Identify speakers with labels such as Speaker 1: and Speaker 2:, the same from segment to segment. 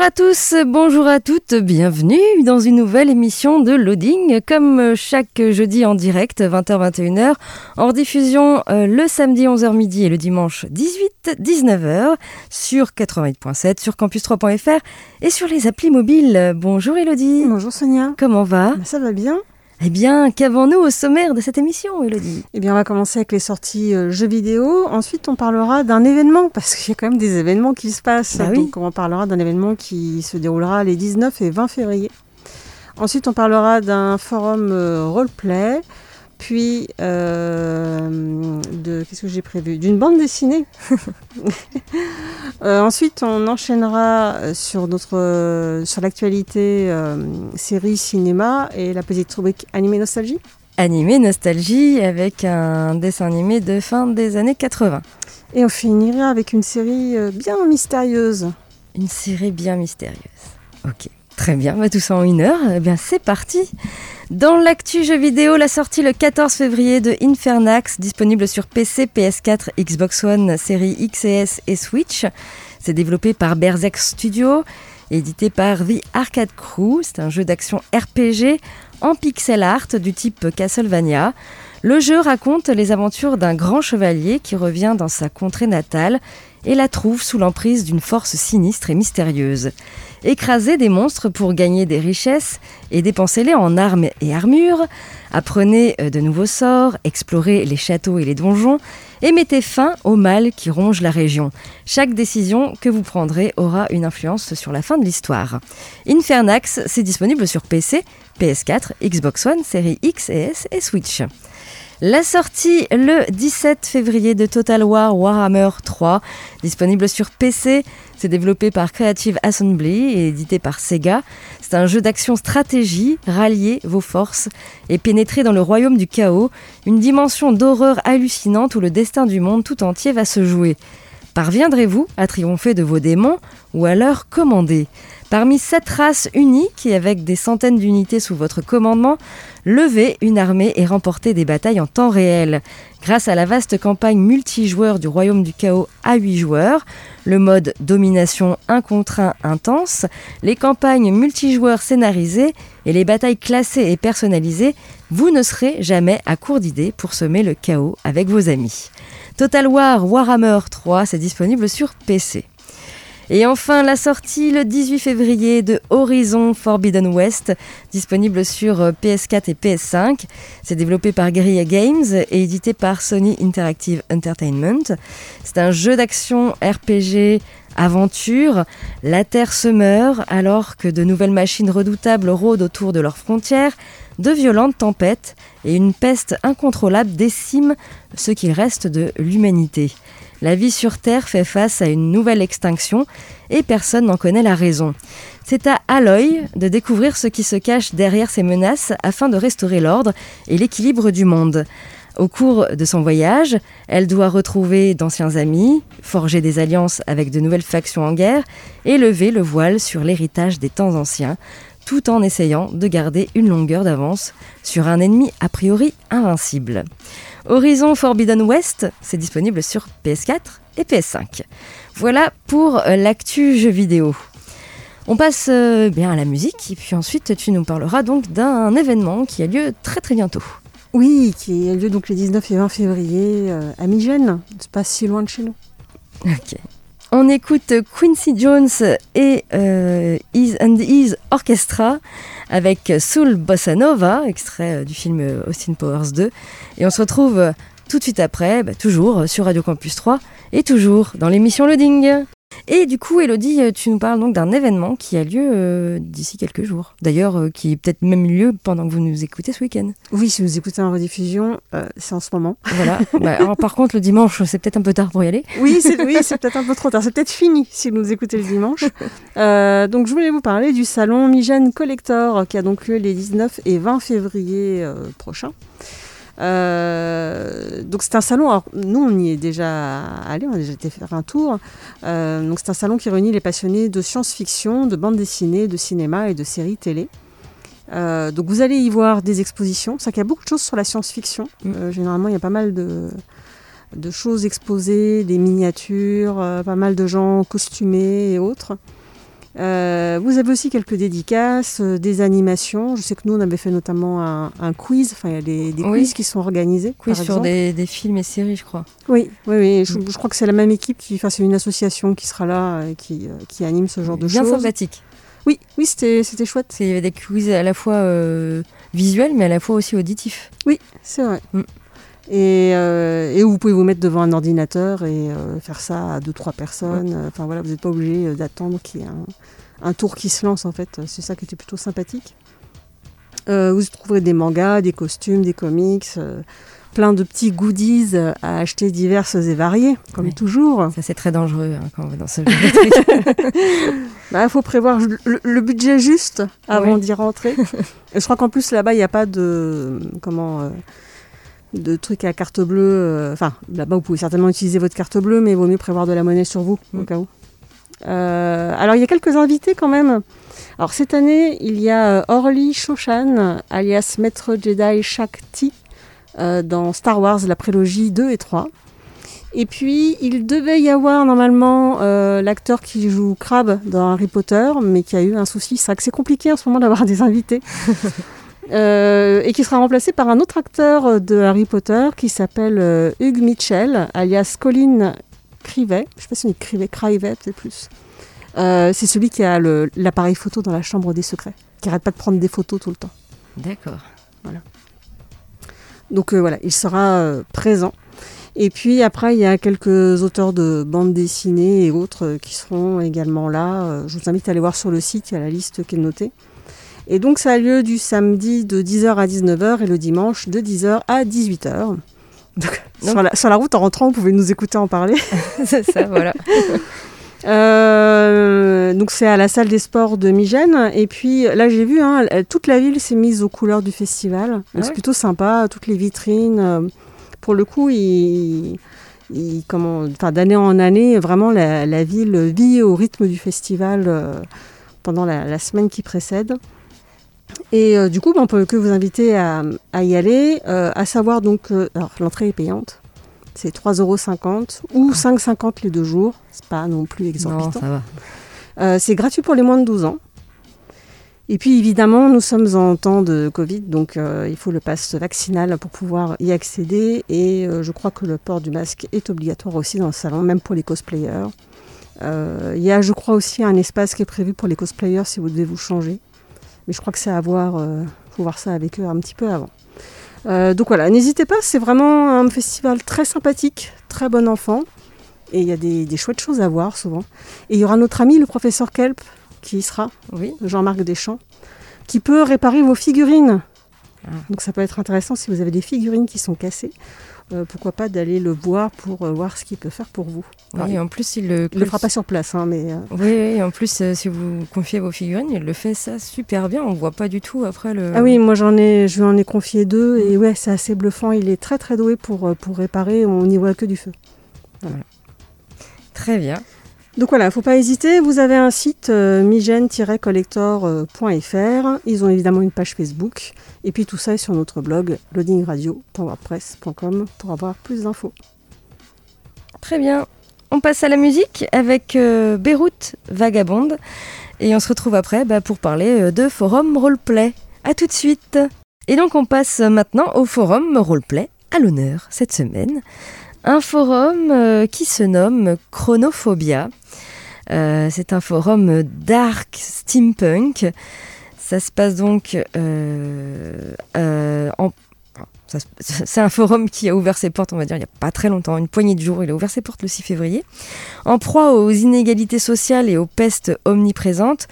Speaker 1: Bonjour à tous, bonjour à toutes, bienvenue dans une nouvelle émission de Loading, comme chaque jeudi en direct, 20h-21h, en rediffusion euh, le samedi 11h midi et le dimanche 18-19h sur 88.7, sur campus3.fr et sur les applis mobiles. Bonjour Elodie.
Speaker 2: Bonjour Sonia.
Speaker 1: Comment va?
Speaker 2: Ça va bien?
Speaker 1: Eh bien, qu'avons-nous au sommaire de cette émission, Elodie
Speaker 2: Eh bien, on va commencer avec les sorties euh, jeux vidéo. Ensuite, on parlera d'un événement, parce qu'il y a quand même des événements qui se passent.
Speaker 1: Bah oui.
Speaker 2: Donc, on parlera d'un événement qui se déroulera les 19 et 20 février. Ensuite, on parlera d'un forum euh, roleplay. Puis, euh, de. Qu'est-ce que j'ai prévu? D'une bande dessinée. Euh, ensuite, on enchaînera euh, sur, notre, sur l'actualité euh, série cinéma et la petite rubrique animé nostalgie.
Speaker 1: Animé Nostalgie avec un dessin animé de fin des années 80.
Speaker 2: Et on finira avec une série bien mystérieuse.
Speaker 1: Une série bien mystérieuse. Ok, très bien, tout ça en une heure. Eh bien, c'est parti. Dans l'actu jeu vidéo, la sortie le 14 février de Infernax, disponible sur PC, PS4, Xbox One, série XS et Switch. C'est développé par Berserk Studio, édité par The Arcade Crew. C'est un jeu d'action RPG en pixel art du type Castlevania. Le jeu raconte les aventures d'un grand chevalier qui revient dans sa contrée natale et la trouve sous l'emprise d'une force sinistre et mystérieuse. Écrasez des monstres pour gagner des richesses et dépensez-les en armes et armures. Apprenez euh, de nouveaux sorts, explorez les châteaux et les donjons et mettez fin au mal qui ronge la région. Chaque décision que vous prendrez aura une influence sur la fin de l'histoire. Infernax, c'est disponible sur PC, PS4, Xbox One, série X et S et Switch. La sortie le 17 février de Total War Warhammer 3, disponible sur PC. C'est développé par Creative Assembly et édité par Sega. C'est un jeu d'action stratégie, ralliez vos forces et pénétrez dans le royaume du chaos, une dimension d'horreur hallucinante où le destin du monde tout entier va se jouer. Parviendrez-vous à triompher de vos démons ou à leur commander? Parmi sept races uniques et avec des centaines d'unités sous votre commandement, levez une armée et remportez des batailles en temps réel. Grâce à la vaste campagne multijoueur du Royaume du Chaos à 8 joueurs, le mode domination 1 contre 1 intense, les campagnes multijoueurs scénarisées et les batailles classées et personnalisées, vous ne serez jamais à court d'idées pour semer le chaos avec vos amis. Total War Warhammer 3, c'est disponible sur PC. Et enfin, la sortie le 18 février de Horizon Forbidden West, disponible sur euh, PS4 et PS5. C'est développé par Guerrilla Games et édité par Sony Interactive Entertainment. C'est un jeu d'action RPG aventure. La Terre se meurt alors que de nouvelles machines redoutables rôdent autour de leurs frontières. De violentes tempêtes et une peste incontrôlable déciment ce qu'il reste de l'humanité. La vie sur Terre fait face à une nouvelle extinction et personne n'en connaît la raison. C'est à Aloy de découvrir ce qui se cache derrière ces menaces afin de restaurer l'ordre et l'équilibre du monde. Au cours de son voyage, elle doit retrouver d'anciens amis, forger des alliances avec de nouvelles factions en guerre et lever le voile sur l'héritage des temps anciens, tout en essayant de garder une longueur d'avance sur un ennemi a priori invincible. Horizon Forbidden West, c'est disponible sur PS4 et PS5. Voilà pour euh, l'actu jeu vidéo. On passe euh, bien à la musique et puis ensuite tu nous parleras donc d'un événement qui a lieu très très bientôt.
Speaker 2: Oui, qui a lieu donc les 19 et 20 février euh, à Migène. C'est pas si loin de chez nous.
Speaker 1: Ok. On écoute Quincy Jones et euh, Is and Is Orchestra avec Soul Bossa Nova, extrait euh, du film Austin Powers 2. Et on se retrouve tout de suite après, bah, toujours sur Radio Campus 3 et toujours dans l'émission Loading. Et du coup, Elodie, euh, tu nous parles donc d'un événement qui a lieu euh, d'ici quelques jours. D'ailleurs, euh, qui est peut-être même lieu pendant que vous nous écoutez ce week-end.
Speaker 2: Oui, si vous écoutez en rediffusion, euh, c'est en ce moment.
Speaker 1: Voilà. Bah, alors, par contre, le dimanche, c'est peut-être un peu tard pour y aller.
Speaker 2: Oui, c'est oui, peut-être un peu trop tard. C'est peut-être fini si vous nous écoutez le dimanche. Donc, je voulais vous parler du salon Migène Collector qui a donc lieu les 19 et 20 février prochains. Euh, donc c'est un salon, alors nous on y est déjà allé, on a déjà été faire un tour. Euh, donc c'est un salon qui réunit les passionnés de science-fiction, de bande dessinée, de cinéma et de séries télé. Euh, donc vous allez y voir des expositions, c'est qu'il y a beaucoup de choses sur la science-fiction. Euh, généralement il y a pas mal de, de choses exposées, des miniatures, pas mal de gens costumés et autres. Euh, vous avez aussi quelques dédicaces, euh, des animations. Je sais que nous, on avait fait notamment un, un quiz. Enfin, il y a des, des
Speaker 1: Oui.
Speaker 2: quiz qui sont organisés.
Speaker 1: Quiz
Speaker 2: par
Speaker 1: sur des, des films et séries, je crois.
Speaker 2: Oui, oui, oui. Je, je crois que c'est la même équipe qui, enfin, c'est une association qui sera là et qui, euh, qui anime ce genre de
Speaker 1: Bien
Speaker 2: choses.
Speaker 1: sympathique.
Speaker 2: Oui, oui, c'était, c'était chouette.
Speaker 1: Qu'il y avait des quiz à la fois euh, visuels, mais à la fois aussi auditifs.
Speaker 2: Oui, c'est vrai.
Speaker 1: Mm.
Speaker 2: Et, euh, et vous pouvez vous mettre devant un ordinateur et euh, faire ça à deux, trois personnes. Enfin voilà, vous n'êtes pas obligé euh, d'attendre qu'il y ait un, un tour qui se lance en fait. C'est ça qui était plutôt sympathique. Euh, vous trouverez des mangas, des costumes, des comics, euh, plein de petits goodies à acheter diverses et variés, comme toujours.
Speaker 1: Ça, c'est très dangereux hein, quand on va dans ce genre de truc.
Speaker 2: Il Bah, faut prévoir le, le budget juste avant d'y rentrer. Et je crois qu'en plus là-bas, il n'y a pas de comment de trucs à carte bleue. euh, Enfin, là-bas, vous pouvez certainement utiliser votre carte bleue, mais il vaut mieux prévoir de la monnaie sur vous au
Speaker 1: Mm.
Speaker 2: cas où. Euh, alors, il y a quelques invités quand même. Alors cette année, il y a euh, Orly Shoshan, alias Maître Jedi Shakti, euh, dans Star Wars, la prélogie 2 et 3. Et puis, il devait y avoir normalement l'acteur qui joue Crabbe dans Harry Potter, mais qui a eu un souci. C'est vrai que c'est compliqué en ce moment d'avoir des invités. Euh, et qui sera remplacé par un autre acteur de Harry Potter qui s'appelle euh, Hugh Mitchell, alias Colin Crivet. Je sais pas si on dit Crivet, Crivet peut-être plus. Euh, c'est celui qui a l'appareil photo dans la chambre des secrets, qui arrête pas de prendre des photos tout le temps.
Speaker 1: D'accord.
Speaker 2: Donc euh, voilà, il sera présent. Et puis après, il y a quelques auteurs de bandes dessinées et autres qui seront également là. Je vous invite à aller voir sur le site, il y a la liste qui est notée. Et donc ça a lieu du samedi de 10h à 19h et le dimanche de 10h à 18h. Donc, sur, la, sur la route en rentrant, vous pouvez nous écouter en parler.
Speaker 1: c'est ça, voilà.
Speaker 2: Euh, donc c'est à la salle des sports de Migène. Et puis là j'ai vu, hein, toute la ville s'est mise aux couleurs du festival.
Speaker 1: Ah
Speaker 2: c'est
Speaker 1: ouais.
Speaker 2: plutôt sympa, toutes les vitrines. euh, pour le coup, il, il- comment, enfin, d'année en année, vraiment la, la ville vit au rythme du festival euh, pendant la, la semaine qui précède. Et euh, du coup, ben, on peut que vous inviter à, à y aller, euh, à savoir donc, euh, alors l'entrée est payante, c'est 3,50€ ou 5,50€ les deux jours, c'est pas non plus
Speaker 1: Non,
Speaker 2: exorbitant.
Speaker 1: ça va.
Speaker 2: Euh, c'est gratuit pour les moins de 12 ans. Et puis évidemment, nous sommes en temps de Covid, donc il faut le pass vaccinal pour pouvoir y accéder. Et je crois que le port du masque est obligatoire aussi dans le salon, même pour les cosplayers. Il y a, je crois, aussi un espace qui est prévu pour les cosplayers si vous devez vous changer. Mais je crois que c'est à voir, euh, faut voir ça avec eux un petit peu avant. Euh, donc voilà, n'hésitez pas, c'est vraiment un festival très sympathique, très bon enfant. Et il y a des, des chouettes choses à voir souvent. Et il y aura notre ami le professeur Kelp qui y sera,
Speaker 1: Oui.
Speaker 2: Jean-Marc Deschamps, qui peut réparer vos figurines.
Speaker 1: Ah.
Speaker 2: Donc ça peut être intéressant si vous avez des figurines qui sont cassées. Euh, pourquoi pas d'aller le voir pour euh, voir ce qu'il peut faire pour vous. Alors,
Speaker 1: Oui, en plus, il le,
Speaker 2: il le fera pas sur place, hein, mais euh,
Speaker 1: Oui, oui, en plus, si vous confiez vos figurines, il le fait ça super bien. On voit pas du tout après le.
Speaker 2: ah oui, moi j'en ai, je lui en ai confié deux et ouais, c'est assez bluffant. Il est très très doué pour pour réparer. On n'y voit que du feu.
Speaker 1: Très bien.
Speaker 2: Donc voilà, faut pas hésiter. Vous avez un site euh, migène-collector.fr. Ils ont évidemment une page Facebook. Et puis tout ça est sur notre blog loadingradio.wordpress.com pour avoir plus d'infos.
Speaker 1: Très bien. On passe à la musique avec euh, Beyrouth Vagabonde. Et on se retrouve après bah, pour parler euh, de forum roleplay. A tout de suite. Et donc on passe maintenant au forum roleplay à l'honneur cette semaine. Un forum euh, qui se nomme Chronophobia. Euh, c'est un forum dark steampunk. Ça se passe donc euh, en C'est un forum qui a ouvert ses portes, on va dire, il n'y a pas très longtemps, une poignée de jours. Il a ouvert ses portes le 6 février. En proie aux inégalités sociales et aux pestes omniprésentes,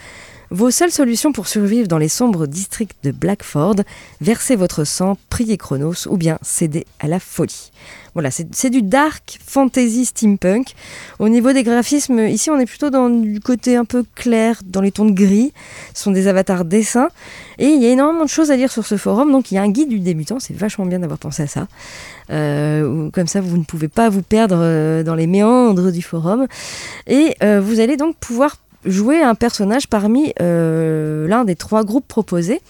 Speaker 1: vos seules solutions pour survivre dans les sombres districts de Blackford, versez votre sang, priez Chronos ou bien cédez à la folie. Voilà, c'est du dark fantasy steampunk. Au niveau des graphismes, ici on est plutôt dans du côté un peu clair, dans les tons de gris. Ce sont des avatars dessins. Et il y a énormément de choses à lire sur ce forum, donc il y a un guide du débutant, c'est vachement bien d'avoir pensé à ça. Euh, comme ça, vous ne pouvez pas vous perdre euh, dans les méandres du forum. Et euh, vous allez donc pouvoir jouer un personnage parmi euh, l'un des trois groupes proposés.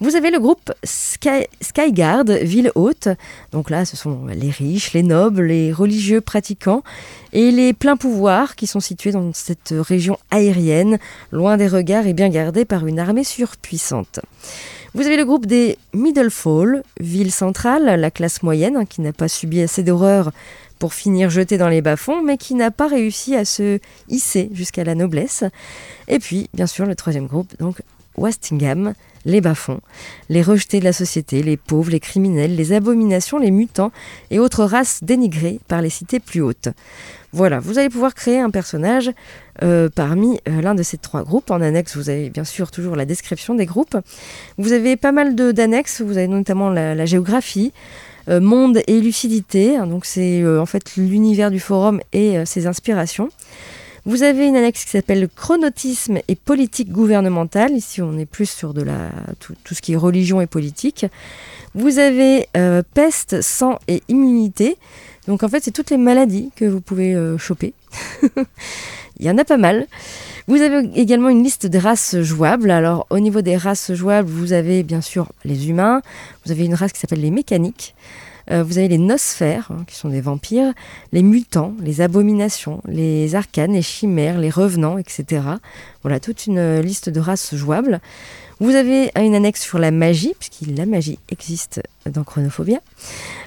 Speaker 1: Vous avez le groupe Sky, Skyguard, ville haute. Donc là, ce sont les riches, les nobles, les religieux pratiquants et les pleins pouvoirs qui sont situés dans cette région aérienne, loin des regards et bien gardés par une armée surpuissante. Vous avez le groupe des Middlefall, ville centrale, la classe moyenne, hein, qui n'a pas subi assez d'horreurs pour finir jeté dans les bas-fonds, mais qui n'a pas réussi à se hisser jusqu'à la noblesse. Et puis, bien sûr, le troisième groupe, donc Westingham, les bas-fonds, les rejetés de la société, les pauvres, les criminels, les abominations, les mutants et autres races dénigrées par les cités plus hautes. Voilà, vous allez pouvoir créer un personnage euh, parmi euh, l'un de ces trois groupes. En annexe, vous avez bien sûr toujours la description des groupes. Vous avez pas mal d'annexes, vous avez notamment la géographie, monde et lucidité. Donc c'est euh, en fait l'univers du forum et euh, ses inspirations. Vous avez une annexe qui s'appelle Chronotisme et politique gouvernementale. Ici, on est plus sur de tout, ce qui est religion et politique. Vous avez peste, sang et immunité. Donc en fait, c'est toutes les maladies que vous pouvez choper. Il y en a pas mal. Vous avez également une liste de races jouables. Alors au niveau des races jouables, vous avez bien sûr les humains, vous avez une race qui s'appelle les mécaniques, euh, vous avez les nosphères, hein, qui sont des vampires, les mutants, les abominations, les arcanes, les chimères, les revenants, etc. Voilà, toute une euh, liste de races jouables. Vous avez une annexe sur la magie, puisque la magie existe dans Chronophobia.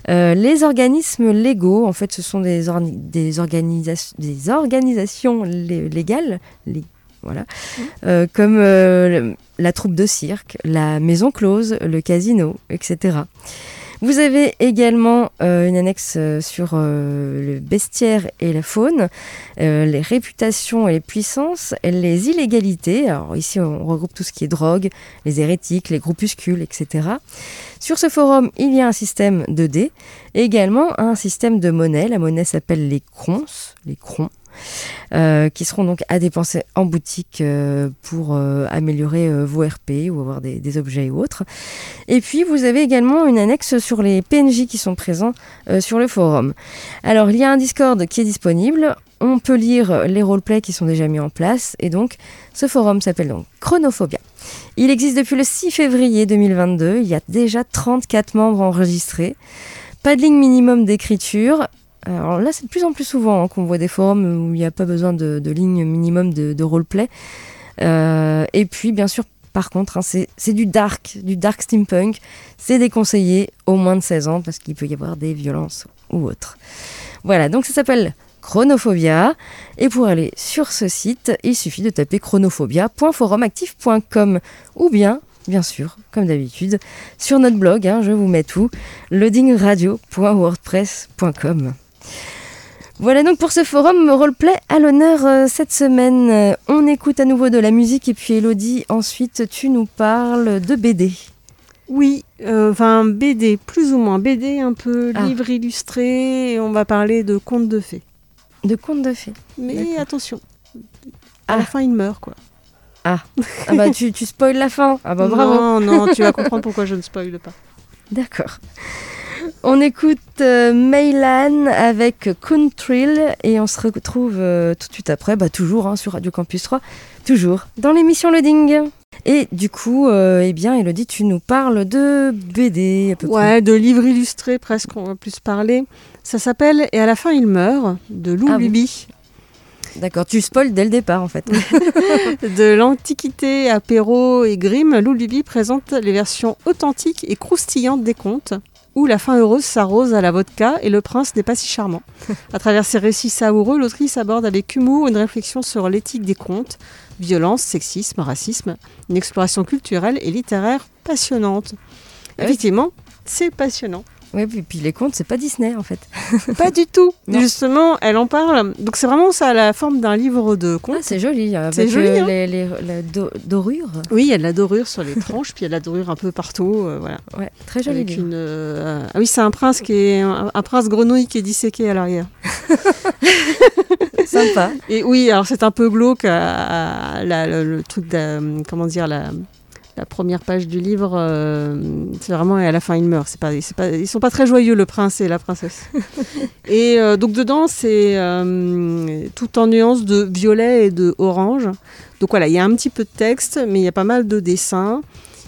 Speaker 1: Euh, les organismes légaux, en fait, ce sont des, des, des organisations légales, voilà, mmh. comme la troupe de cirque, la maison close, le casino, etc. Vous avez également euh, une annexe euh, sur euh, le bestiaire et la faune, les réputations et les puissances, les illégalités. Alors ici, on regroupe tout ce qui est drogue, les hérétiques, les groupuscules, etc. Sur ce forum, il y a un système de dés également un système de monnaie. La monnaie s'appelle les crons, les crons. Euh, qui seront donc à dépenser en boutique euh, pour euh, améliorer vos RP ou avoir des, objets ou autres. Et puis vous avez également une annexe sur les PNJ qui sont présents sur le forum. Alors il y a un Discord qui est disponible. On peut lire les roleplays qui sont déjà mis en place et donc ce forum s'appelle donc Chronophobia. Il existe depuis le 6 février 2022, il y a déjà 34 membres enregistrés. Pas de ligne minimum d'écriture, alors là, c'est de plus en plus souvent hein, qu'on voit des forums où il n'y a pas besoin de, de ligne minimum de, roleplay. Euh, et puis, bien sûr, par contre, hein, c'est du dark, du dark steampunk. C'est déconseillé au moins de 16 ans parce qu'il peut y avoir des violences ou autres. Voilà, donc ça s'appelle Chronophobia. Et pour aller sur ce site, il suffit de taper chronophobia.forumactif.com ou bien bien sûr, comme d'habitude, sur notre blog, hein, je vous mets tout, loadingradio.wordpress.com. Voilà donc pour ce forum roleplay à l'honneur euh, cette semaine. Euh, on écoute à nouveau de la musique et puis Elodie, ensuite tu nous parles de BD.
Speaker 2: Oui, euh, enfin BD, plus ou moins BD, un peu ah. livre illustré, et on va parler de contes de fées.
Speaker 1: De contes de fées.
Speaker 2: Mais attention, à la ah. fin il meurt quoi.
Speaker 1: Ah, ah bah tu, tu spoil la fin. Ah bah bravo.
Speaker 2: Non, non, tu vas comprendre pourquoi je ne spoil pas.
Speaker 1: D'accord. On écoute euh, avec Kuntrill et on se retrouve euh, tout de suite après, bah, toujours hein, sur Radio Campus 3, toujours dans l'émission Loading. Et du coup, euh, eh bien, Elodie, tu nous parles de BD à peu
Speaker 2: Ouais, de livres illustrés presque, on va plus parler. Ça s'appelle Et à la fin il meurt de Lou ah
Speaker 1: D'accord, tu spoil dès le départ en fait.
Speaker 2: de l'Antiquité à Perrault et Grimm, Lou présente les versions authentiques et croustillantes des contes où la fin heureuse s'arrose à la vodka et le prince n'est pas si charmant. À travers ses récits savoureux, l'autrice aborde avec humour une réflexion sur l'éthique des contes, violence, sexisme, racisme, une exploration culturelle et littéraire passionnante. Effectivement, c'est passionnant.
Speaker 1: Oui, puis, puis les contes, c'est pas Disney en fait.
Speaker 2: Pas du tout.
Speaker 1: Non.
Speaker 2: Justement, elle en parle. Donc c'est vraiment ça, la forme d'un livre de
Speaker 1: Ah,
Speaker 2: contes.
Speaker 1: c'est joli. Avec
Speaker 2: C'est joli,
Speaker 1: euh,
Speaker 2: hein.
Speaker 1: les, les- la do- dorure.
Speaker 2: oui, il y a de la dorure sur les tranches, puis il y a de la dorure un peu partout. euh, voilà.
Speaker 1: Ouais, très joli
Speaker 2: Avec
Speaker 1: livre.
Speaker 2: une, euh, Ah oui, c'est un prince qui est un, un prince grenouille qui est disséqué à l'arrière.
Speaker 1: Sympa.
Speaker 2: Et oui, alors c'est un peu glauque, à- à la- le, le truc de, comment dire, la, la première page du livre, euh, c'est vraiment, et à la fin il meurt. C'est pas, ils sont pas très joyeux, le prince et la princesse. et euh, donc dedans, c'est euh, tout en nuances de violet et de orange. Donc voilà, il y a un petit peu de texte, mais il y a pas mal de dessins.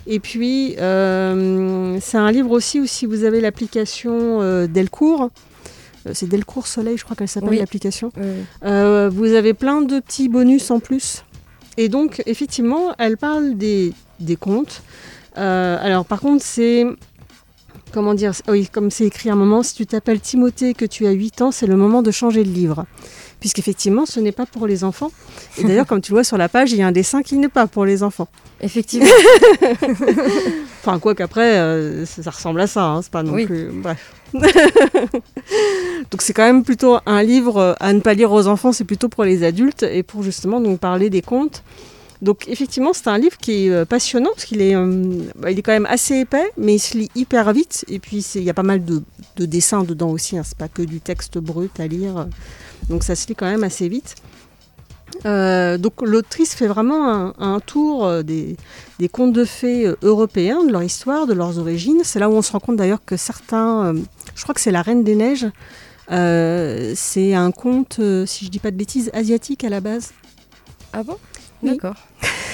Speaker 2: Et puis, c'est un livre aussi où si vous avez l'application Delcourt, c'est Delcourt Soleil, je crois qu'elle s'appelle
Speaker 1: Oui.
Speaker 2: l'application. Vous avez plein de petits bonus en plus. Et donc, effectivement, elle parle des, des contes. Euh, alors, par contre, c'est. Comment dire Oui, comme c'est écrit à un moment, si tu t'appelles Timothée, que tu as 8 ans, c'est le moment de changer de livre. Puisqu'effectivement, ce n'est pas pour les enfants. Et d'ailleurs, comme tu le vois sur la page, il y a un dessin qui n'est pas pour les enfants.
Speaker 1: effectivement.
Speaker 2: Enfin, quoi qu'après, euh, ça, ressemble à ça, hein, c'est pas non
Speaker 1: Oui.
Speaker 2: plus. Bref. donc, c'est quand même plutôt un livre euh, à ne pas lire aux enfants, c'est plutôt pour les adultes et pour justement donc, parler des contes. Donc, effectivement, c'est un livre qui est euh, passionnant parce qu'il est, euh, bah, il est quand même assez épais, mais il se lit hyper vite. Et puis, il y a pas mal de, de dessins dedans aussi, hein, c'est pas que du texte brut à lire. Donc, ça se lit quand même assez vite. Donc l'autrice fait vraiment un, tour des, contes de fées européens, de leur histoire, de leurs origines. C'est là où on se rend compte d'ailleurs que certains, je crois que c'est la Reine des Neiges, euh, c'est un conte, euh, si je dis pas de bêtises, asiatique à la base,
Speaker 1: Ah bon?
Speaker 2: Oui.
Speaker 1: D'accord.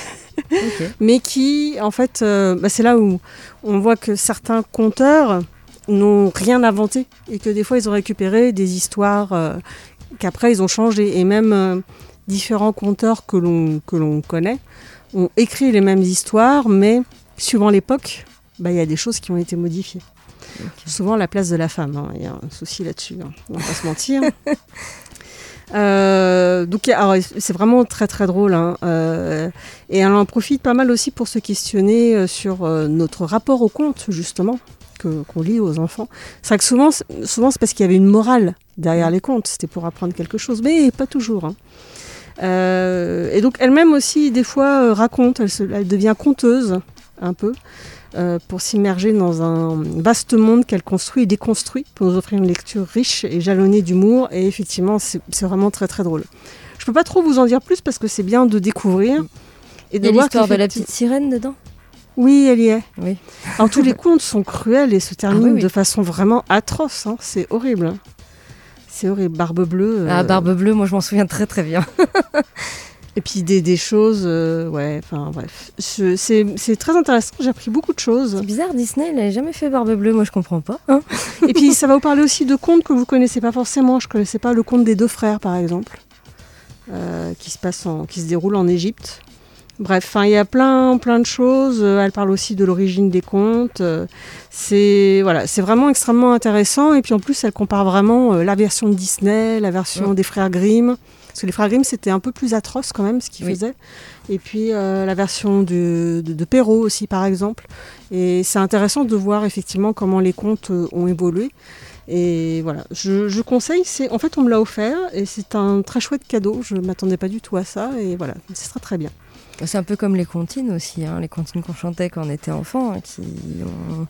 Speaker 2: mais qui, en fait, euh, bah, c'est là où on voit que certains conteurs n'ont rien inventé et que des fois ils ont récupéré des histoires qu'après ils ont changé et même différents conteurs que l'on que l'on connaît ont écrit les mêmes histoires, mais suivant l'époque, bah, il y a des choses qui ont été modifiées. Souvent la place de la femme, hein, il y a un souci là-dessus, hein, on va pas se mentir. Euh, donc c'est vraiment très très drôle hein, euh, et elle en profite pas mal aussi pour se questionner euh, sur notre rapport au conte justement que qu'on lit aux enfants. C'est vrai que souvent c'est- souvent c'est parce qu'il y avait une morale derrière les contes, c'était pour apprendre quelque chose, mais pas toujours. hein. Euh, et donc elle-même aussi des fois raconte, elle, se- elle devient conteuse un peu. Euh, pour s'immerger dans un vaste monde qu'elle construit et déconstruit pour nous offrir une lecture riche et jalonnée d'humour. Et effectivement, c'est vraiment très très drôle. Je peux pas trop vous en dire plus parce que c'est bien de découvrir et
Speaker 1: Il
Speaker 2: de
Speaker 1: y a
Speaker 2: voir
Speaker 1: l'histoire de la petite sirène dedans?
Speaker 2: Oui, elle y est.
Speaker 1: Oui.
Speaker 2: Alors tous les contes sont cruels et se terminent
Speaker 1: Ah oui, oui.
Speaker 2: de façon vraiment atroce. hein. C'est horrible. hein. C'est horrible. Barbe bleue. euh,
Speaker 1: Ah, Barbe Bleue, moi je m'en souviens très très bien.
Speaker 2: Et puis des, des choses, euh, ouais, enfin bref. C'est très intéressant, j'ai appris beaucoup de choses.
Speaker 1: C'est bizarre, Disney, il n'a jamais fait Barbe Bleue, moi je comprends pas. hein.
Speaker 2: Et puis ça va vous parler aussi de contes que vous connaissez pas forcément. Je connaissais pas le conte des deux frères, par exemple, euh, qui se passe en, qui se déroule en Égypte. Bref, il y a plein, plein de choses. Euh, Elle parle aussi de l'origine des contes. C'est voilà, c'est vraiment extrêmement intéressant. Et puis en plus, elle compare vraiment la version de Disney, la version
Speaker 1: Ouais.
Speaker 2: des frères Grimm. Parce que les frères Grimm, c'était un peu plus atroce quand même ce qu'ils
Speaker 1: Oui.
Speaker 2: faisaient. Et puis euh, la version de, de, de Perrault aussi, par exemple. Et c'est intéressant de voir effectivement comment les contes euh, ont évolué. Et voilà, je, je conseille, c'est en fait on me l'a offert et c'est un très chouette cadeau, je ne m'attendais pas du tout à ça et voilà, ce sera très bien.
Speaker 1: C'est un peu comme les comptines aussi, hein, les comptines qu'on chantait quand on était enfant, hein, qui ont...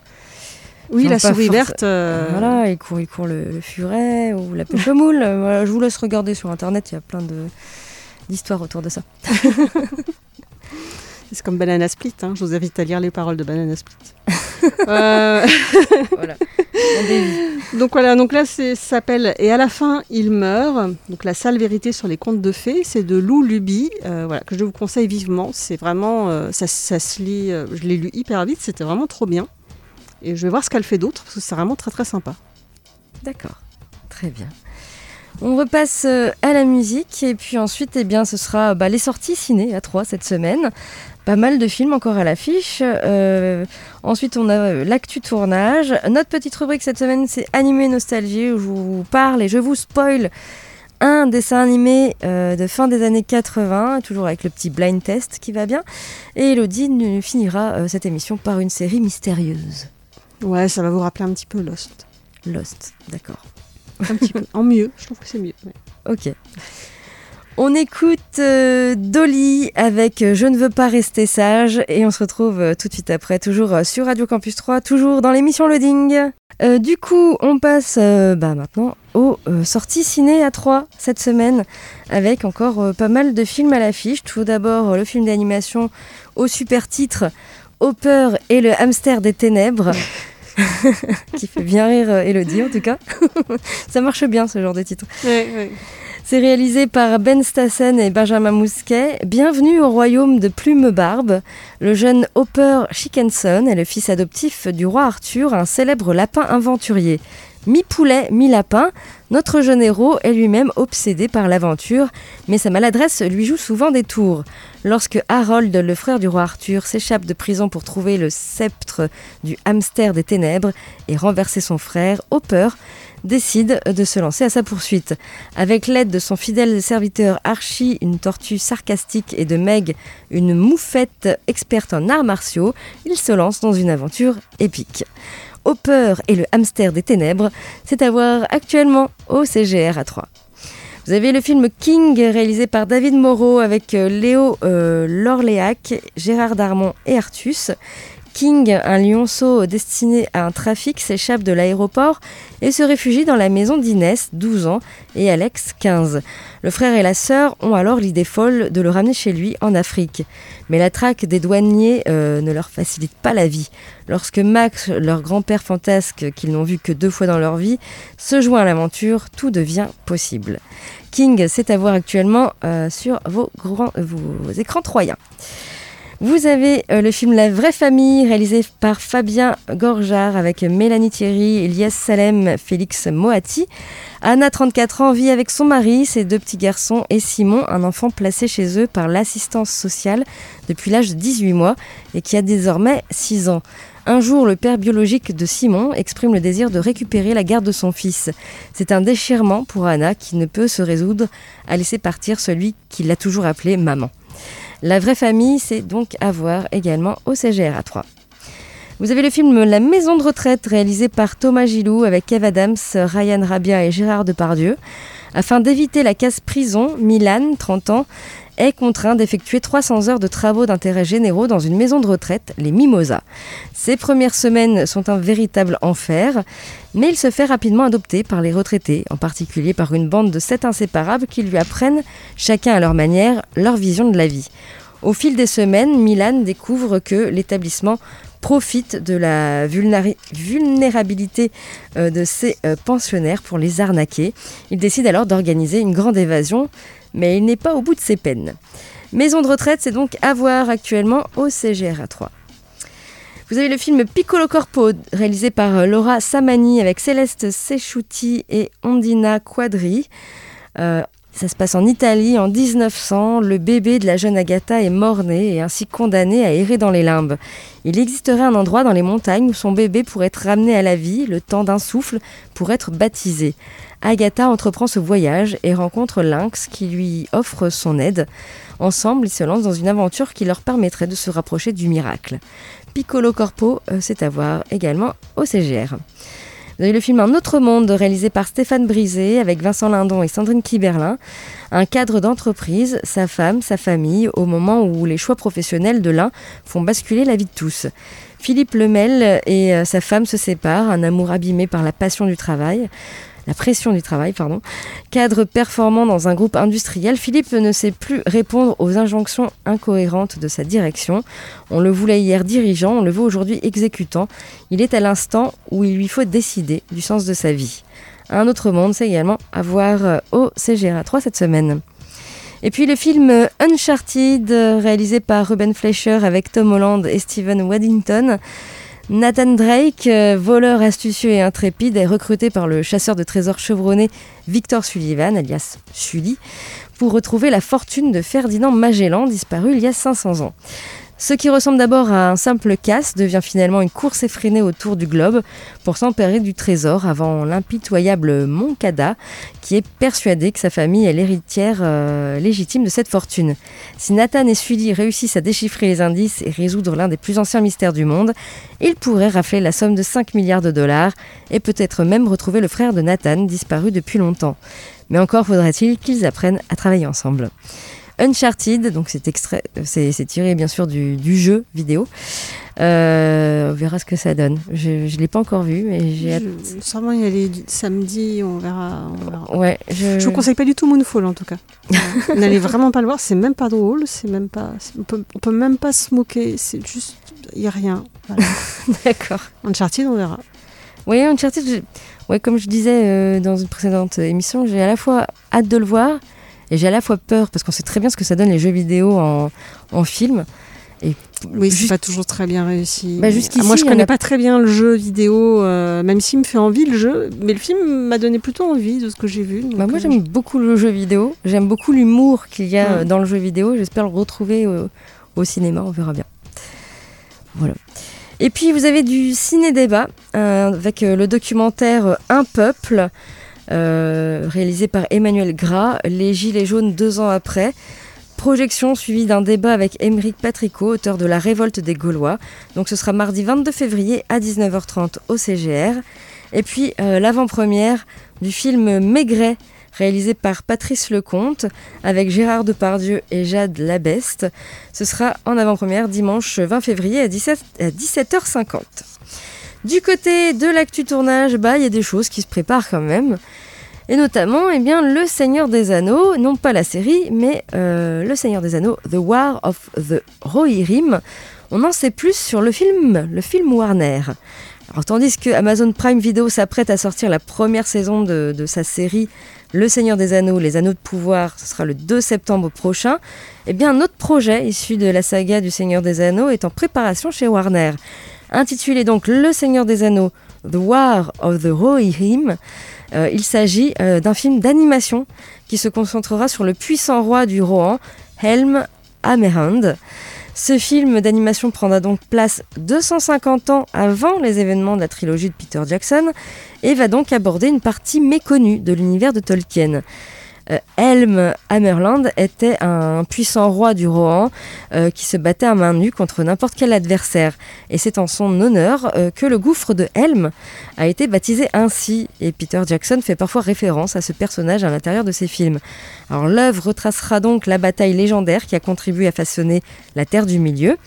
Speaker 2: Oui,
Speaker 1: Ils
Speaker 2: la souris verte, euh,
Speaker 1: Voilà, il court, il court le, le furet ou la pêche moule. Euh, voilà, je vous laisse regarder sur internet, il y a plein d'histoires autour de ça.
Speaker 2: c'est comme Banana Split, hein, je vous invite à lire les paroles de Banana Split. Euh,
Speaker 1: voilà.
Speaker 2: Donc voilà, donc là ça s'appelle Et à la fin il meurt, donc la sale vérité sur les contes de fées, c'est de Lou Luby, euh, voilà, que je vous conseille vivement, c'est vraiment, euh, ça, ça se lit, je l'ai lu hyper vite, c'était vraiment trop bien. Et je vais voir ce qu'elle fait d'autre, parce que c'est vraiment très très sympa.
Speaker 1: D'accord, très bien. On repasse euh, à la musique et puis ensuite, eh bien, ce sera bah, les sorties ciné à 3 cette semaine. Pas mal de films encore à l'affiche. Euh, ensuite, on a euh, l'actu tournage. Notre petite rubrique cette semaine, c'est Animé Nostalgie où je vous parle et je vous spoil un dessin animé de fin des années 80, toujours avec le petit blind test qui va bien. Et Elodie finira cette émission par une série mystérieuse.
Speaker 2: Ouais, ça va vous rappeler un petit peu Lost.
Speaker 1: Lost, d'accord.
Speaker 2: Un petit peu. En mieux, je trouve que c'est mieux. ouais.
Speaker 1: Ok. On écoute euh, Dolly avec euh, Je ne veux pas rester sage et on se retrouve euh, tout de suite après, toujours euh, sur Radio Campus 3, toujours dans l'émission Loading. Du coup, on passe bah, maintenant aux sorties ciné à 3 cette semaine avec encore pas mal de films à l'affiche. Tout d'abord, le film d'animation au super titre Hopper et le hamster des ténèbres. qui fait bien rire euh, Elodie en tout cas. Ça marche bien ce genre de titre. C'est réalisé par Ben Stassen et Benjamin Mousquet. Bienvenue au royaume de Plume Barbe. Le jeune Hopper Chickenson est le fils adoptif du roi Arthur, un célèbre lapin aventurier. Mi-poulet, mi-lapin, notre jeune héros est lui-même obsédé par l'aventure, mais sa maladresse lui joue souvent des tours. Lorsque Harold, le frère du roi Arthur, s'échappe de prison pour trouver le sceptre du hamster des ténèbres et renverser son frère, Hopper décide de se lancer à sa poursuite. Avec l'aide de son fidèle serviteur Archie, une tortue sarcastique, et de Meg, une moufette experte en arts martiaux, il se lance dans une aventure épique. Hopper et le hamster des ténèbres, c'est à voir actuellement au CGR à 3. Vous avez le film King réalisé par David Moreau avec euh, Léo euh, Lorléac, Gérard Darmon et Artus. King, un lionceau destiné à un trafic, s'échappe de l'aéroport et se réfugie dans la maison d'Inès, 12 ans, et Alex, 15. Le frère et la sœur ont alors l'idée folle de le ramener chez lui en Afrique. Mais la traque des douaniers euh, ne leur facilite pas la vie. Lorsque Max, leur grand-père fantasque qu'ils n'ont vu que deux fois dans leur vie, se joint à l'aventure, tout devient possible. King, c'est à voir actuellement euh, sur vos, grands, vos écrans troyens. Vous avez euh, le film La vraie famille, réalisé par Fabien Gorjard avec Mélanie Thierry, Elias Salem, Félix Moati. Anna, 34 ans, vit avec son mari, ses deux petits garçons et Simon, un enfant placé chez eux par l'assistance sociale depuis l'âge de 18 mois et qui a désormais 6 ans. Un jour, le père biologique de Simon exprime le désir de récupérer la garde de son fils. C'est un déchirement pour Anna qui ne peut se résoudre à laisser partir celui qui l'a toujours appelé maman. La vraie famille, c'est donc à voir également au CGR à 3. Vous avez le film La maison de retraite réalisé par Thomas Gilou avec Kev Adams, Ryan Rabia et Gérard Depardieu. Afin d'éviter la casse prison, Milan, 30 ans, est contraint d'effectuer 300 heures de travaux d'intérêt généraux dans une maison de retraite, les Mimosas. Ses premières semaines sont un véritable enfer, mais il se fait rapidement adopter par les retraités, en particulier par une bande de sept inséparables qui lui apprennent, chacun à leur manière, leur vision de la vie. Au fil des semaines, Milan découvre que l'établissement profite de la vulnérabilité euh, de ses euh, pensionnaires pour les arnaquer. Il décide alors d'organiser une grande évasion, mais il n'est pas au bout de ses peines. Maison de retraite, c'est donc à voir actuellement au CGR 3. Vous avez le film Piccolo Corpo, réalisé par euh, Laura Samani avec Céleste Sesciuti et Ondina Quadri. Ça se passe en Italie en 1900. Le bébé de la jeune Agatha est mort-né et ainsi condamné à errer dans les limbes. Il existerait un endroit dans les montagnes où son bébé pourrait être ramené à la vie, le temps d'un souffle, pour être baptisé. Agatha entreprend ce voyage et rencontre Lynx qui lui offre son aide. Ensemble, ils se lancent dans une aventure qui leur permettrait de se rapprocher du miracle. Piccolo Corpo, euh, c'est à voir également au CGR. Vous avez le film Un autre monde réalisé par Stéphane Brisé avec Vincent Lindon et Sandrine Kiberlin. Un cadre d'entreprise, sa femme, sa famille, au moment où les choix professionnels de l'un font basculer la vie de tous. Philippe Lemel et euh, sa femme se séparent, un amour abîmé par la passion du travail. La pression du travail, pardon. Cadre performant dans un groupe industriel, Philippe ne sait plus répondre aux injonctions incohérentes de sa direction. On le voulait hier dirigeant, on le veut aujourd'hui exécutant. Il est à l'instant où il lui faut décider du sens de sa vie. Un autre monde, c'est également à voir euh, au CGRA 3 cette semaine. Et puis le film euh, Uncharted, euh, réalisé par Ruben Fleischer avec Tom Holland et Steven Waddington. Nathan Drake, euh, voleur astucieux et intrépide, est recruté par le chasseur de trésors chevronné Victor Sullivan, alias Sully, pour retrouver la fortune de Ferdinand Magellan, disparu il y a 500 ans. Ce qui ressemble d'abord à un simple casse devient finalement une course effrénée autour du globe pour s'emparer du trésor avant l'impitoyable Moncada qui est persuadé que sa famille est l'héritière euh, légitime de cette fortune. Si Nathan et Sully réussissent à déchiffrer les indices et résoudre l'un des plus anciens mystères du monde, ils pourraient rafler la somme de 5 milliards de dollars et peut-être même retrouver le frère de Nathan disparu depuis longtemps. Mais encore faudrait-il qu'ils apprennent à travailler ensemble. Uncharted, donc c'est extrait, c'est c'est tiré bien sûr du, du jeu vidéo. Euh, on verra ce que ça donne. Je ne l'ai pas encore vu, mais j'ai hâte.
Speaker 2: Sûrement y aller samedi, on verra. on verra.
Speaker 1: Ouais, je...
Speaker 2: Je vous conseille pas du tout Moonfall en tout cas. N'allez vraiment pas le voir, c'est même pas drôle, c'est même pas, on peut, on peut même pas se moquer, c'est juste, il y a rien. Voilà.
Speaker 1: D'accord.
Speaker 2: Uncharted, on verra.
Speaker 1: Oui, Uncharted, je- ouais, comme je disais euh, dans une précédente émission, j'ai à la fois hâte de le voir et j'ai à la fois peur parce qu'on sait très bien ce que ça donne les jeux vidéo en, en film. Et
Speaker 2: Oui, c'est pas toujours très bien réussi.
Speaker 1: Bah,
Speaker 2: Ah, moi, je connais
Speaker 1: a-
Speaker 2: pas très bien le jeu vidéo, euh, même s'il me fait envie le jeu, mais le film m'a donné plutôt envie de ce que j'ai vu.
Speaker 1: Bah, moi
Speaker 2: euh,
Speaker 1: j'aime beaucoup le jeu vidéo, j'aime beaucoup l'humour qu'il y a
Speaker 2: Ouais.
Speaker 1: euh, dans le jeu vidéo, j'espère le retrouver au, au cinéma, on verra bien. Voilà. Et puis vous avez du ciné-débat euh, avec le documentaire Un peuple, réalisé par Emmanuel Gras, Les Gilets jaunes deux ans après. Projection suivie d'un débat avec Émeric Patricot, auteur de La révolte des Gaulois. Donc ce sera mardi 22 février à 19h30 au CGR. Et puis euh, l'avant-première du film Maigret, réalisé par Patrice Lecomte, avec Gérard Depardieu et Jade Labeste. Ce sera en avant-première dimanche 20 février à, 17, à 17h50. Du côté de l'actu tournage, bah, il y a des choses qui se préparent quand même. Et notamment, eh bien, Le Seigneur des Anneaux, non pas la série, mais euh, Le Seigneur des Anneaux, The War of the Rohirrim. On en sait plus sur le film, le film Warner. Alors, tandis que Amazon Prime Video s'apprête à sortir la première saison de, de sa série Le Seigneur des Anneaux, les Anneaux de pouvoir, ce sera le 2 septembre prochain, eh bien un autre projet issu de la saga du Seigneur des Anneaux est en préparation chez Warner. Intitulé donc Le Seigneur des Anneaux, The War of the Rohirrim, euh, il s'agit euh, d'un film d'animation qui se concentrera sur le puissant roi du Rohan, Helm Hammerhand. Ce film d'animation prendra donc place 250 ans avant les événements de la trilogie de Peter Jackson et va donc aborder une partie méconnue de l'univers de Tolkien. Euh, Helm Hammerland était un puissant roi du Rohan euh, qui se battait à main nue contre n'importe quel adversaire. Et c'est en son honneur euh, que le gouffre de Helm a été baptisé ainsi. Et Peter Jackson fait parfois référence à ce personnage à l'intérieur de ses films. Alors l'œuvre retracera donc la bataille légendaire qui a contribué à façonner la Terre du Milieu.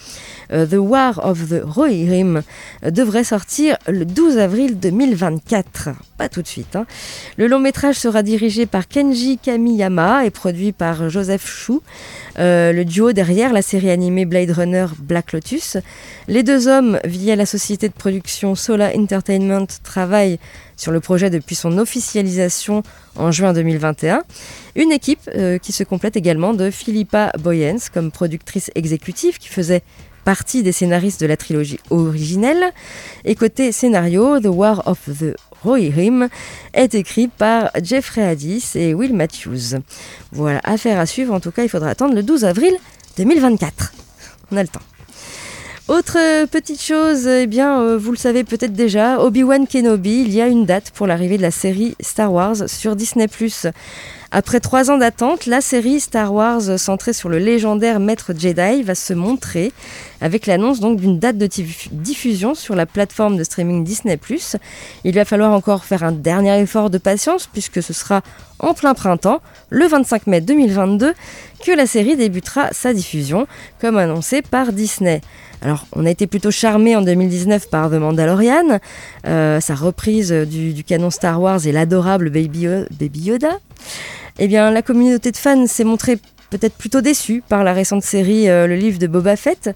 Speaker 1: Euh, the War of the Rohirrim euh, devrait sortir le 12 avril 2024. Pas tout de suite. hein. Le long métrage sera dirigé par Kenji Kamiyama et produit par Joseph Chou, euh, le duo derrière la série animée Blade Runner Black Lotus. Les deux hommes, via la société de production Sola Entertainment, travaillent sur le projet depuis son officialisation en juin 2021. Une équipe qui se complète également de Philippa Boyens comme productrice exécutive qui faisait partie des scénaristes de la trilogie originelle. Et côté scénario, The War of the Rohirrim est écrit par Jeffrey Addis et Will Matthews. Voilà, affaire à suivre. En tout cas, il faudra attendre le 12 avril 2024. On a le temps. Autre petite chose, eh bien, euh, vous le savez peut-être déjà, Obi-Wan Kenobi, il y a une date pour l'arrivée de la série Star Wars sur Disney+. Après trois ans d'attente, la série Star Wars centrée sur le légendaire maître Jedi va se montrer avec l'annonce donc d'une date de diffusion sur la plateforme de streaming Disney+. Il va falloir encore faire un dernier effort de patience puisque ce sera en plein printemps, le 25 mai 2022, que la série débutera sa diffusion, comme annoncé par Disney. Alors, on a été plutôt charmé en 2019 par The Mandalorian, euh, sa reprise du, canon Star Wars et l'adorable Baby, Baby Yoda. Eh bien, la communauté de fans s'est montrée peut-être plutôt déçue par la récente série euh, Le livre de Boba Fett,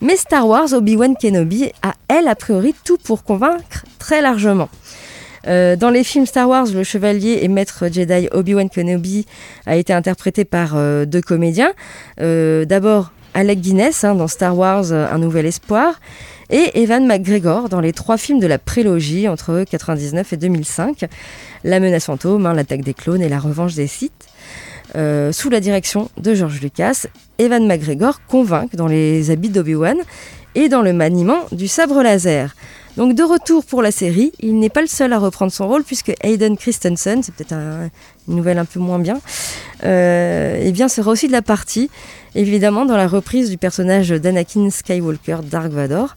Speaker 1: mais Star Wars Obi-Wan Kenobi a, elle, a priori, tout pour convaincre très largement. Euh, dans les films Star Wars, le chevalier et maître Jedi Obi-Wan Kenobi a été interprété par euh, deux comédiens. D'abord Alec Guinness hein, dans Star Wars Un Nouvel Espoir et Evan McGregor dans les trois films de la prélogie entre 1999 et 2005, La menace fantôme, hein, L'attaque des clones et La revanche des Sith. Euh, sous la direction de George Lucas. Evan McGregor convainc dans les habits d'Obi-Wan et dans le maniement du sabre laser. Donc de retour pour la série, il n'est pas le seul à reprendre son rôle puisque Hayden Christensen, c'est peut-être un- une nouvelle un peu moins bien, euh, eh bien sera aussi de la partie, évidemment dans la reprise du personnage d'Anakin Skywalker Dark Vador.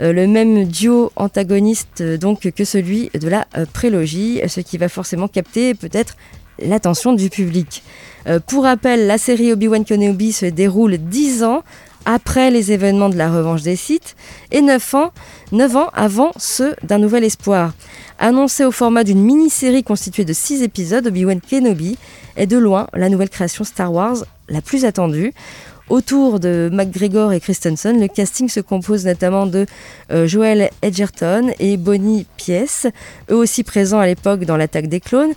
Speaker 1: Euh, le même duo antagoniste donc que celui de la prélogie, ce qui va forcément capter peut-être l'attention du public. Euh, pour rappel, la série Obi-Wan Kenobi se déroule 10 ans après les événements de la revanche des Sith et 9 ans, 9 ans avant ceux d'un nouvel espoir. Annoncé au format d'une mini-série constituée de 6 épisodes, Obi-Wan Kenobi est de loin la nouvelle création Star Wars la plus attendue. Autour de McGregor et Christensen, le casting se compose notamment de euh, Joel Edgerton et Bonnie Piesse, eux aussi présents à l'époque dans l'attaque des clones,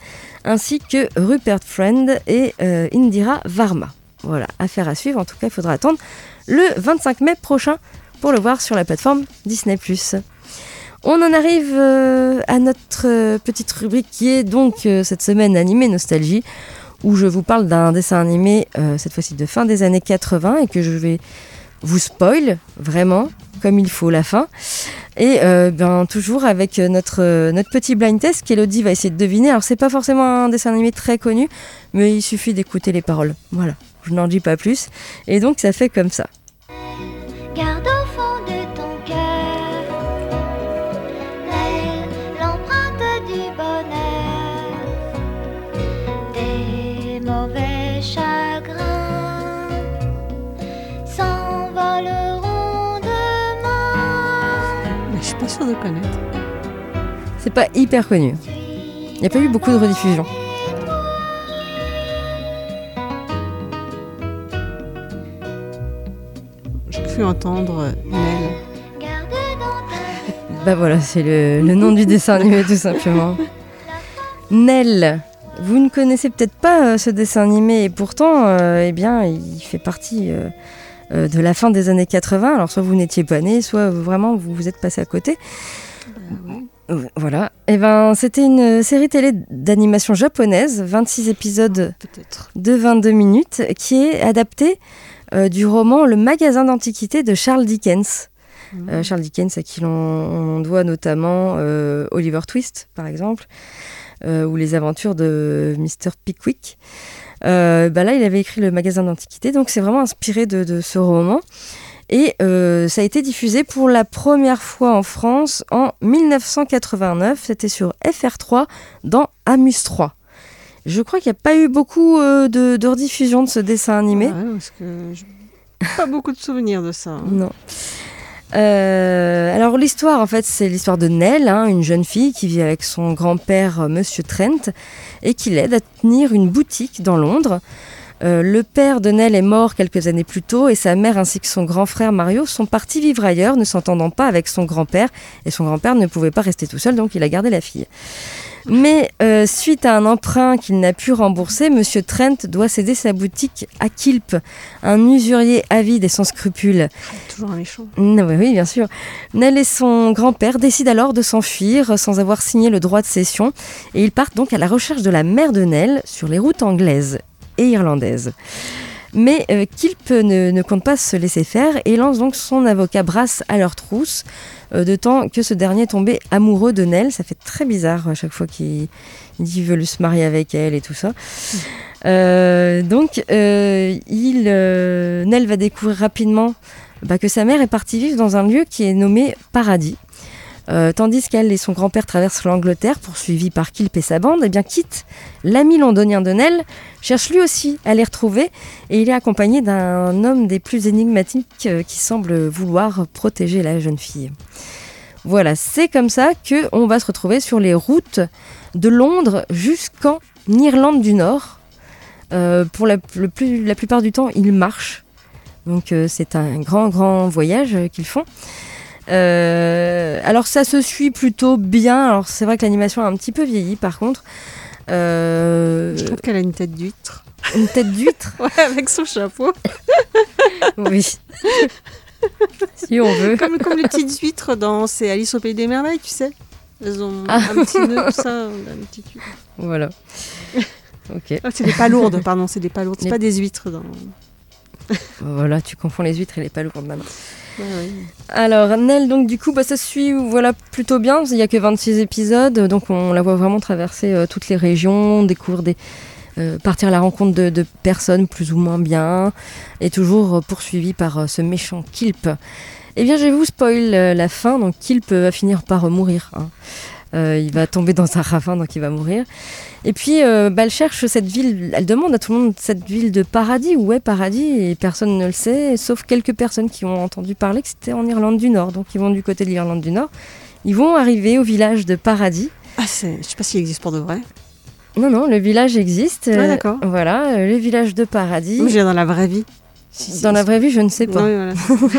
Speaker 1: ainsi que Rupert Friend et euh, Indira Varma. Voilà, affaire à suivre. En tout cas, il faudra attendre le 25 mai prochain pour le voir sur la plateforme Disney+. On en arrive euh, à notre petite rubrique qui est donc cette semaine animée Nostalgie, où je vous parle d'un dessin animé, euh, cette fois-ci de fin des années 80, et que je vais vous spoil vraiment, comme il faut la fin. Et euh, ben, toujours avec euh, notre, euh, notre petit blind test qu'Elodie va essayer de deviner. Alors, c'est pas forcément un dessin animé très connu, mais il suffit d'écouter les paroles. Voilà, je n'en dis pas plus. Et donc, ça fait comme ça.
Speaker 2: Sûre de connaître.
Speaker 1: C'est pas hyper connu. Il n'y a pas eu beaucoup de rediffusions.
Speaker 2: J'ai cru entendre
Speaker 3: ta
Speaker 1: Bah voilà, c'est le, le nom du dessin animé tout simplement. Nell. Vous ne connaissez peut-être pas euh, ce dessin animé et pourtant, euh, eh bien, il fait partie euh, de la fin des années 80. Alors soit vous n'étiez pas né, soit vraiment vous vous êtes passé à côté. Euh, Voilà. Et ben, c'était une série télé d'animation japonaise, 26 épisodes
Speaker 2: Peut-être.
Speaker 1: de 22 minutes, qui est adapté euh, du roman Le magasin d'antiquités de Charles Dickens. Euh, Charles Dickens, à qui l'on on doit notamment euh, Oliver Twist, par exemple, euh, ou les aventures de Mr. Pickwick. Euh, bah là, il avait écrit Le magasin d'antiquités, donc c'est vraiment inspiré de, de ce roman. Et euh, ça a été diffusé pour la première fois en France en 1989. C'était sur FR3 dans Amus 3. Je crois qu'il n'y a pas eu beaucoup euh, de, de rediffusion de ce dessin animé.
Speaker 2: Ouais, parce que pas beaucoup de souvenirs de ça. hein.
Speaker 1: Non. Euh, alors l'histoire, en fait, c'est l'histoire de Nell, hein, une jeune fille qui vit avec son grand-père, euh, Monsieur Trent, et qui l'aide à tenir une boutique dans Londres. Euh, le père de Nell est mort quelques années plus tôt et sa mère ainsi que son grand frère Mario sont partis vivre ailleurs, ne s'entendant pas avec son grand-père. Et son grand-père ne pouvait pas rester tout seul, donc il a gardé la fille. Mais euh, suite à un emprunt qu'il n'a pu rembourser, Monsieur Trent doit céder sa boutique à Kilp, un usurier avide et sans scrupules.
Speaker 2: Toujours un méchant.
Speaker 1: Non, oui, bien sûr. Nell et son grand-père décident alors de s'enfuir sans avoir signé le droit de cession et ils partent donc à la recherche de la mère de Nell sur les routes anglaises et irlandaises. Mais euh, Kilp ne, compte pas se laisser faire et lance donc son avocat Brass à leur trousse, euh, de temps que ce dernier tombé amoureux de Nell. Ça fait très bizarre à chaque fois qu'il il dit veut se marier avec elle et tout ça. Euh, donc, euh, il, euh, Nell va découvrir rapidement bah, que sa mère est partie vivre dans un lieu qui est nommé Paradis. Euh, tandis qu'elle et son grand-père traversent l'Angleterre, poursuivis par Kilp et sa bande, et bien Kit, l'ami londonien de Nell, cherche lui aussi à les retrouver, et il est accompagné d'un homme des plus énigmatiques euh, qui semble vouloir protéger la jeune fille. Voilà, c'est comme ça que on va se retrouver sur les routes de Londres jusqu'en Irlande du Nord. Euh, pour la, plupart du temps, ils marchent. Donc c'est un grand, grand voyage qu'ils font. Euh, alors ça se suit plutôt bien. Alors c'est vrai que l'animation a un petit peu vieilli par contre. Euh,
Speaker 2: Je trouve qu'elle a une tête d'huître.
Speaker 1: une tête d'huître,
Speaker 2: Ouais, avec son chapeau.
Speaker 1: oui. si on veut.
Speaker 2: Comme, comme les petites huîtres dans C'est Alice au Pays des Merveilles, tu sais. Elles ont
Speaker 1: Ah.
Speaker 2: un petit nœud, tout ça, un petit cul.
Speaker 1: Voilà. Ok.
Speaker 2: Ah, c'est des palourdes, pardon, c'est des palourdes, c'est
Speaker 1: Les-
Speaker 2: pas des huîtres. Dans...
Speaker 1: Voilà, tu confonds les huîtres et les palourdes maintenant. Alors, Nell, donc du coup, bah, ça suit voilà, plutôt bien. Il n'y a que 26 épisodes, donc on la voit vraiment traverser euh, toutes les régions, des. euh, partir à la rencontre de, personnes plus ou moins bien, et toujours euh, poursuivi par ce méchant Kilp. Eh bien, je vous spoil la fin, donc Kilp va finir par mourir. hein. Euh, il va tomber dans un ravin, donc il va mourir. Et puis, euh, bah, elle cherche cette ville, elle demande à tout le monde cette ville de paradis. Où est paradis? Et personne ne le sait, sauf quelques personnes qui ont entendu parler que c'était en Irlande du Nord. Donc, ils vont du côté de l'Irlande du Nord. Ils vont arriver au village de paradis.
Speaker 2: Ah, je sais pas s'il existe pour de vrai.
Speaker 1: Non, non, le village existe.
Speaker 2: Ah,
Speaker 1: Euh,
Speaker 2: d'accord.
Speaker 1: Voilà, le village de paradis.
Speaker 2: Je viens dans la vraie vie. Si, si,
Speaker 1: Dans la vraie vie, je ne sais pas.
Speaker 2: Oui, voilà.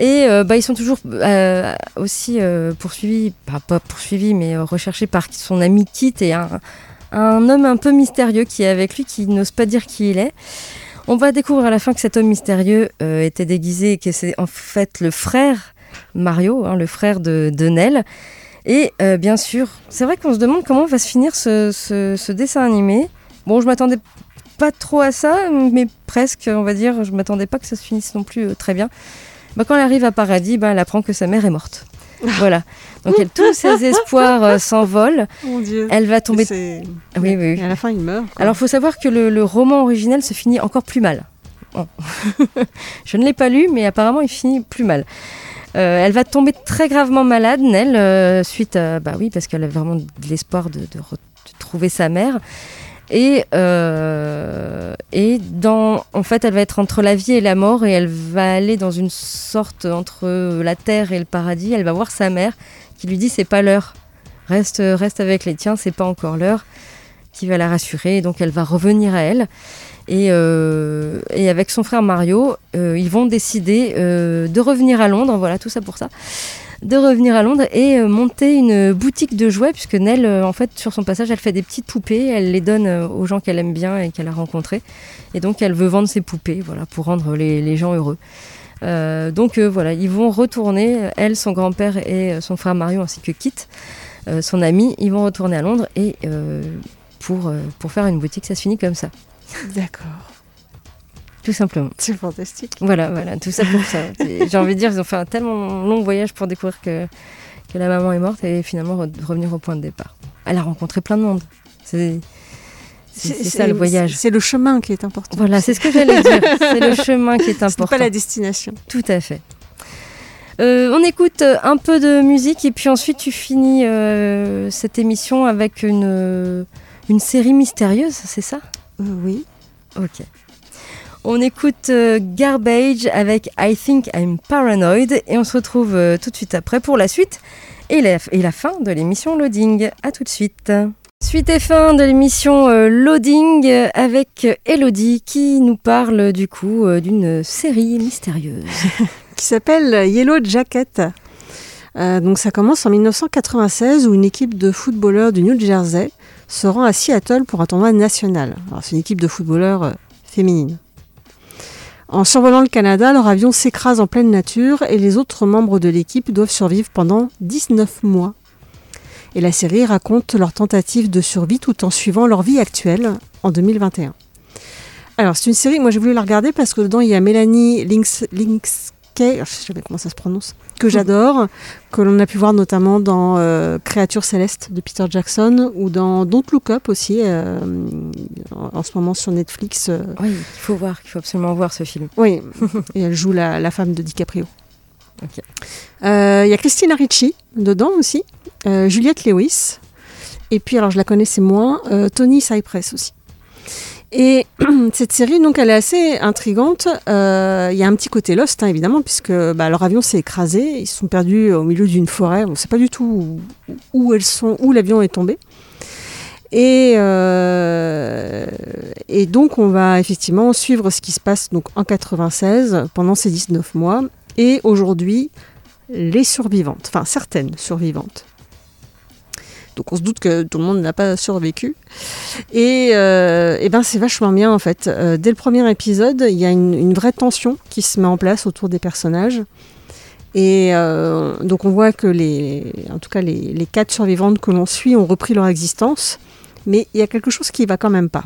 Speaker 1: Et euh, bah, ils sont toujours euh, aussi euh, poursuivis, pas, poursuivis, mais recherchés par son ami Kit et un, un homme un peu mystérieux qui est avec lui, qui n'ose pas dire qui il est. On va découvrir à la fin que cet homme mystérieux était déguisé et que c'est en fait le frère Mario, hein, le frère de, de. Et bien sûr, c'est vrai qu'on se demande comment va se finir ce, ce- dessin animé. Bon, je m'attendais pas trop à ça, mais presque, on va dire. Je m'attendais pas que ça se finisse non plus très bien. Bah, quand elle arrive à Paradis, bah, elle apprend que sa mère est morte. voilà. Donc elle, tous ses espoirs euh, s'envolent.
Speaker 2: Mon Dieu.
Speaker 1: Elle va tomber. Oui, oui, oui.
Speaker 2: Et à la fin, il meurt. quoi.
Speaker 1: Alors, il faut savoir que le, le roman originel se finit encore plus mal. Bon. Je ne l'ai pas lu, mais apparemment, il finit plus mal. Euh, elle va tomber très gravement malade, Nell, euh, suite à. Bah oui, parce qu'elle a vraiment de l'espoir de, de de trouver sa mère. Et, euh, et dans, en fait, elle va être entre la vie et la mort et elle va aller dans une sorte entre la terre et le paradis. Elle va voir sa mère qui lui dit c'est pas l'heure. Reste, reste avec les tiens, c'est pas encore l'heure. Qui va la rassurer. Et donc elle va revenir à elle. Et, euh, et avec son frère Mario, euh, ils vont décider de revenir à Londres. Voilà, tout ça pour ça. De revenir à Londres et euh, monter une boutique de jouets, puisque Nell, euh, en fait, sur son passage, elle fait des petites poupées, elle les donne euh, aux gens qu'elle aime bien et qu'elle a rencontrés. Et donc, elle veut vendre ses poupées, voilà, pour rendre les, gens heureux. Donc voilà, ils vont retourner, elle, son grand-père et son frère Mario, ainsi que Kit, son ami, ils vont retourner à Londres et pour faire une boutique, ça se finit comme ça,
Speaker 2: D'accord.
Speaker 1: Tout simplement.
Speaker 2: C'est fantastique.
Speaker 1: Voilà, voilà, tout ça pour ça. C'est- J'ai envie de dire, ils ont fait un tellement long voyage pour découvrir que, que la maman est morte et finalement re- revenir au point de départ. Elle a rencontré plein de monde. C'est c'est- c'est ça le voyage.
Speaker 2: C'est le chemin qui est important.
Speaker 1: Voilà, c'est ce que j'allais dire. C'est le chemin qui est important.
Speaker 2: pas la destination.
Speaker 1: Tout à fait. Euh, on écoute euh, un peu de musique et puis ensuite tu finis euh, cette émission avec une, une série mystérieuse, c'est ça?
Speaker 2: Oui.
Speaker 1: Ok. On écoute euh, Garbage avec I Think I'm Paranoid et on se retrouve euh, tout de suite après pour la suite et la, fin de l'émission Loading. À tout de suite. Suite et fin de l'émission euh, Loading avec Elodie qui nous parle du coup d'une série mystérieuse.
Speaker 2: qui s'appelle Yellow Jacket. Donc ça commence en 1996 où une équipe de footballeurs du New Jersey se rend à Seattle pour un tournoi national. C'est une équipe de footballeurs euh, féminine. En survolant le Canada, leur avion s'écrase en pleine nature et les autres membres de l'équipe doivent survivre pendant 19 mois. Et la série raconte leur tentative de survie tout en suivant leur vie actuelle en 2021. Alors c'est une série, moi j'ai voulu la regarder parce que dedans il y a Mélanie Links, je ne sais jamais comment ça se prononce, que j'adore, que l'on a pu voir notamment dans euh, Créatures célestes de Peter Jackson ou dans Don't Look Up aussi, euh, en, en ce moment sur Netflix. euh,
Speaker 1: Oui, il faut voir, il faut absolument voir ce film.
Speaker 2: oui, et elle joue la, la femme de DiCaprio. Euh, Il y a Christina Ricci dedans aussi, Juliette Lewis, et puis alors je la connaissais moins, Tony Cypress aussi. Et cette série, donc, elle est assez intrigante. Euh, Il y a un petit côté Lost, hein, évidemment, puisque bah, leur avion s'est écrasé. Ils se sont perdus au milieu d'une forêt. On ne sait pas du tout où, elles sont, où l'avion est tombé. Et, euh, et donc, on va effectivement suivre ce qui se passe donc, en 96 pendant ces 19 mois. Et aujourd'hui, les survivantes, enfin certaines survivantes. Donc on se doute que tout le monde n'a pas survécu. Et, euh, ben c'est vachement bien en fait. Euh, dès le premier épisode, il y a une, vraie tension qui se met en place autour des personnages. Et euh, donc on voit que les, en tout cas les, quatre survivantes que l'on suit ont repris leur existence Mais il y a quelque chose qui va quand même pas.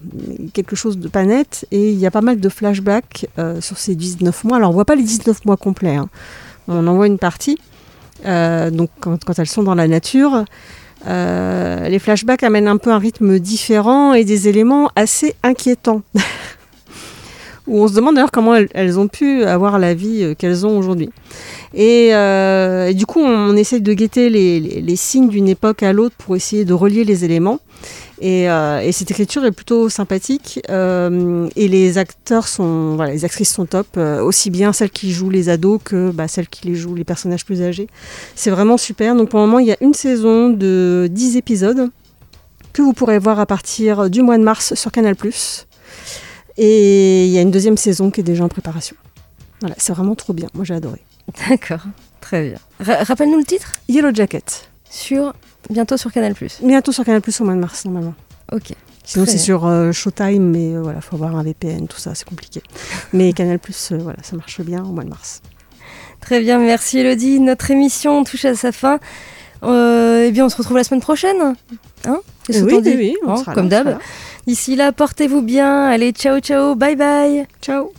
Speaker 2: Quelque chose de pas net. Et il y a pas mal de flashbacks sur ces 19 mois. Alors, on voit pas les 19 mois complets. hein. On en voit une partie. Donc, quand elles sont dans la nature. Euh, les flashbacks amènent un peu un rythme différent et des éléments assez inquiétants. Où on se demande d'ailleurs comment elles, ont pu avoir la vie euh, qu'elles ont aujourd'hui. Et, euh, du coup, on essaye de guetter les signes d'une époque à l'autre pour essayer de relier les éléments. Et, euh, et cette écriture est plutôt sympathique. euh, et les acteurs sont, voilà, les actrices sont top, euh, aussi bien celles qui jouent les ados que bah, celles qui les jouent les personnages plus âgés. C'est vraiment super. Donc pour le moment, il y a une saison de 10 épisodes que vous pourrez voir à partir du mois de mars sur Canal+. Et il y a une deuxième saison qui est déjà en préparation. Voilà, c'est vraiment trop bien. Moi, j'ai adoré.
Speaker 1: D'accord, très bien. Ra- Rappelle-nous le titre?
Speaker 2: Yellow Jacket.
Speaker 1: Sur bientôt sur Canal+.
Speaker 2: Bientôt sur Canal+, au mois de mars, normalement.
Speaker 1: Ok.
Speaker 2: Sinon, c'est sur euh, Showtime, mais euh, voilà, faut avoir un VPN, tout ça, c'est compliqué. Mais Canal+, euh, voilà, ça marche bien au mois de mars.
Speaker 1: Très bien, merci Elodie. Notre émission touche à sa fin. Euh, eh bien, on se retrouve la semaine prochaine. Hein? Que
Speaker 2: Oui, oui, oui, on
Speaker 1: Hein,
Speaker 2: sera
Speaker 1: Comme d'hab. D'ici là, portez-vous bien. Allez, ciao, ciao, bye bye.
Speaker 2: Ciao